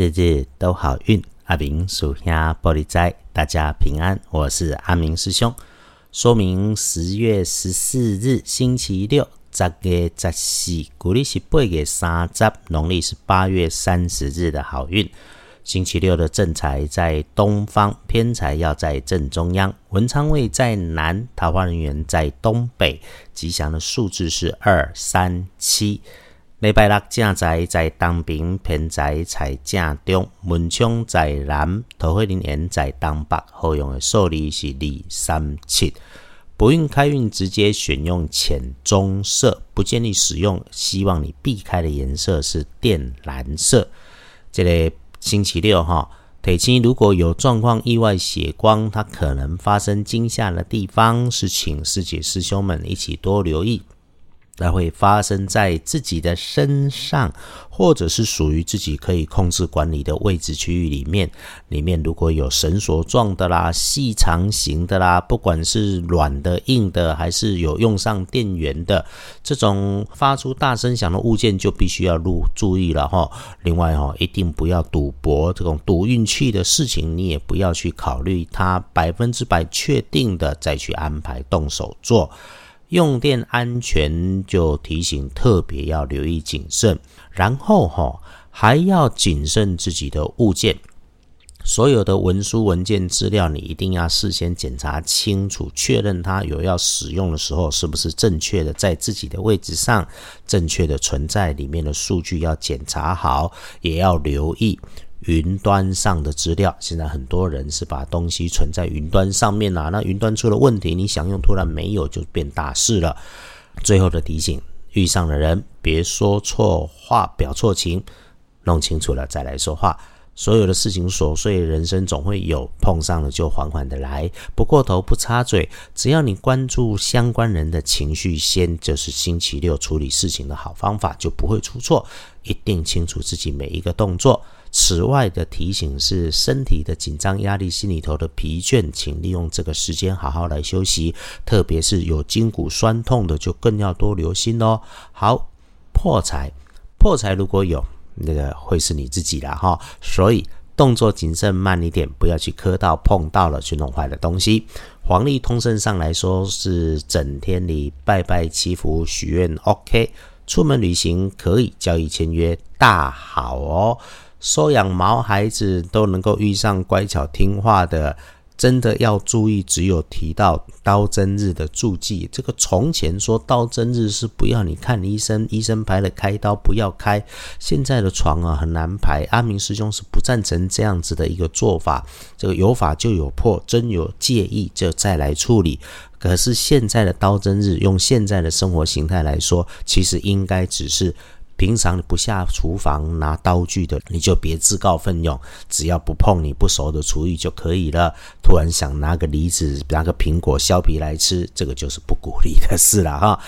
日日都好运，阿明属下玻璃斋，大家平安。我是阿明师兄。说明十月十四日星期六，十月十四，古历是八月三十，农历是八月三十日的好运。星期六的正财在东方，偏财要在正中央，文昌位在南，桃花人员在东北。吉祥的数字是二、三、七。礼拜六正在在东平，偏在在正中，门窗在南，桃花林园在东北。好用的数字是二、三、七。不运开运直接选用浅棕色，不建议使用。希望你避开的颜色是靛蓝色。这个星期六哈，腿青如果有状况，意外血光，它可能发生惊吓的地方，是请师姐师兄们一起多留意。那会发生在自己的身上，或者是属于自己可以控制管理的位置区域里面。里面如果有绳索状的啦、细长型的啦，不管是软的、硬的，还是有用上电源的这种发出大声响的物件，就必须要入注意了哈。另外哈，一定不要赌博，这种赌运气的事情，你也不要去考虑它，百分之百确定的再去安排动手做。用电安全就提醒，特别要留意谨慎。然后哈，还要谨慎自己的物件，所有的文书文件资料，你一定要事先检查清楚，确认它有要使用的时候是不是正确的，在自己的位置上正确的存在。里面的数据要检查好，也要留意。云端上的资料，现在很多人是把东西存在云端上面啦。那云端出了问题，你想用突然没有，就变大事了。最后的提醒：遇上的人别说错话，表错情，弄清楚了再来说话。所有的事情琐碎，人生总会有碰上了就缓缓的来，不过头不插嘴。只要你关注相关人的情绪，先就是星期六处理事情的好方法，就不会出错。一定清楚自己每一个动作。此外的提醒是，身体的紧张、压力、心里头的疲倦，请利用这个时间好好来休息。特别是有筋骨酸痛的，就更要多留心哦。好，破财，破财如果有那个会是你自己的哈，所以动作谨慎慢一点，不要去磕到、碰到了去弄坏的东西。黄历通胜上来说是整天里拜拜祈福许愿 OK，出门旅行可以交易签约大好哦。收养毛孩子都能够遇上乖巧听话的，真的要注意。只有提到刀针日的注记，这个从前说刀针日是不要你看医生，医生排了开刀不要开。现在的床啊很难排，阿明师兄是不赞成这样子的一个做法。这个有法就有破，真有介意就再来处理。可是现在的刀针日，用现在的生活形态来说，其实应该只是。平常你不下厨房拿刀具的，你就别自告奋勇，只要不碰你不熟的厨艺就可以了。突然想拿个梨子、拿个苹果削皮来吃，这个就是不鼓励的事了哈。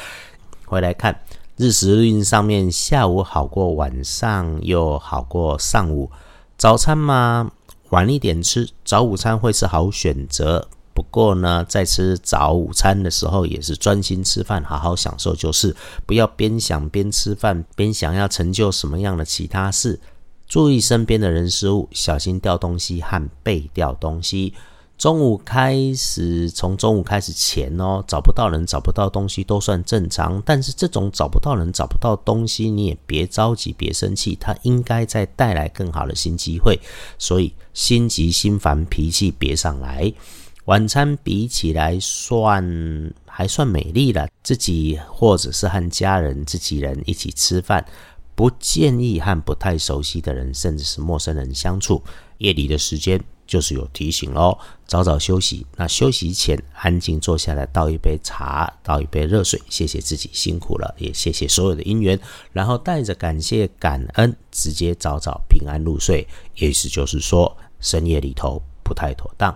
回来看日食运上面，下午好过晚上，又好过上午。早餐嘛，晚一点吃，早午餐会是好选择。不过呢，在吃早午餐的时候，也是专心吃饭，好好享受，就是不要边想边吃饭，边想要成就什么样的其他事。注意身边的人事物，小心掉东西和被掉东西。中午开始，从中午开始前哦，找不到人、找不到东西都算正常。但是这种找不到人、找不到东西，你也别着急、别生气，它应该在带来更好的新机会。所以心急心烦，脾气别上来。晚餐比起来算还算美丽了，自己或者是和家人自己人一起吃饭，不建议和不太熟悉的人甚至是陌生人相处。夜里的时间就是有提醒喽，早早休息。那休息前安静坐下来，倒一杯茶，倒一杯热水，谢谢自己辛苦了，也谢谢所有的姻缘，然后带着感谢感恩，直接早早平安入睡。意思就是说，深夜里头不太妥当。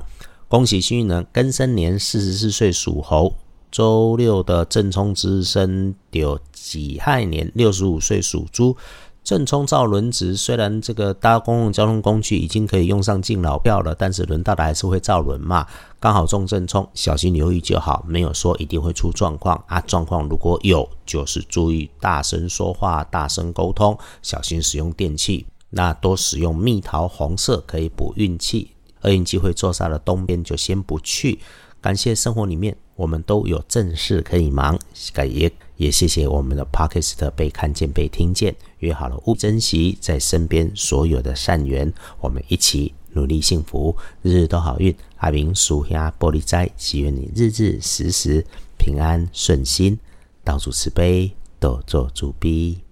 恭喜幸运人，庚申年四十四岁属猴，周六的正冲之生有己亥年六十五岁属猪，正冲造轮值。虽然这个搭公共交通工具已经可以用上敬老票了，但是轮到的还是会造轮嘛。刚好中正冲，小心留意就好，没有说一定会出状况啊。状况如果有，就是注意大声说话、大声沟通，小心使用电器。那多使用蜜桃红色可以补运气。厄运机会坐煞的东边就先不去。感谢生活里面我们都有正事可以忙，也也谢谢我们的 p o c k e t 被看见被听见。约好了，勿珍惜在身边所有的善缘，我们一起努力幸福，日日都好运。阿明属下玻璃斋，祈愿你日日时时平安顺心，道主慈悲，多做主逼。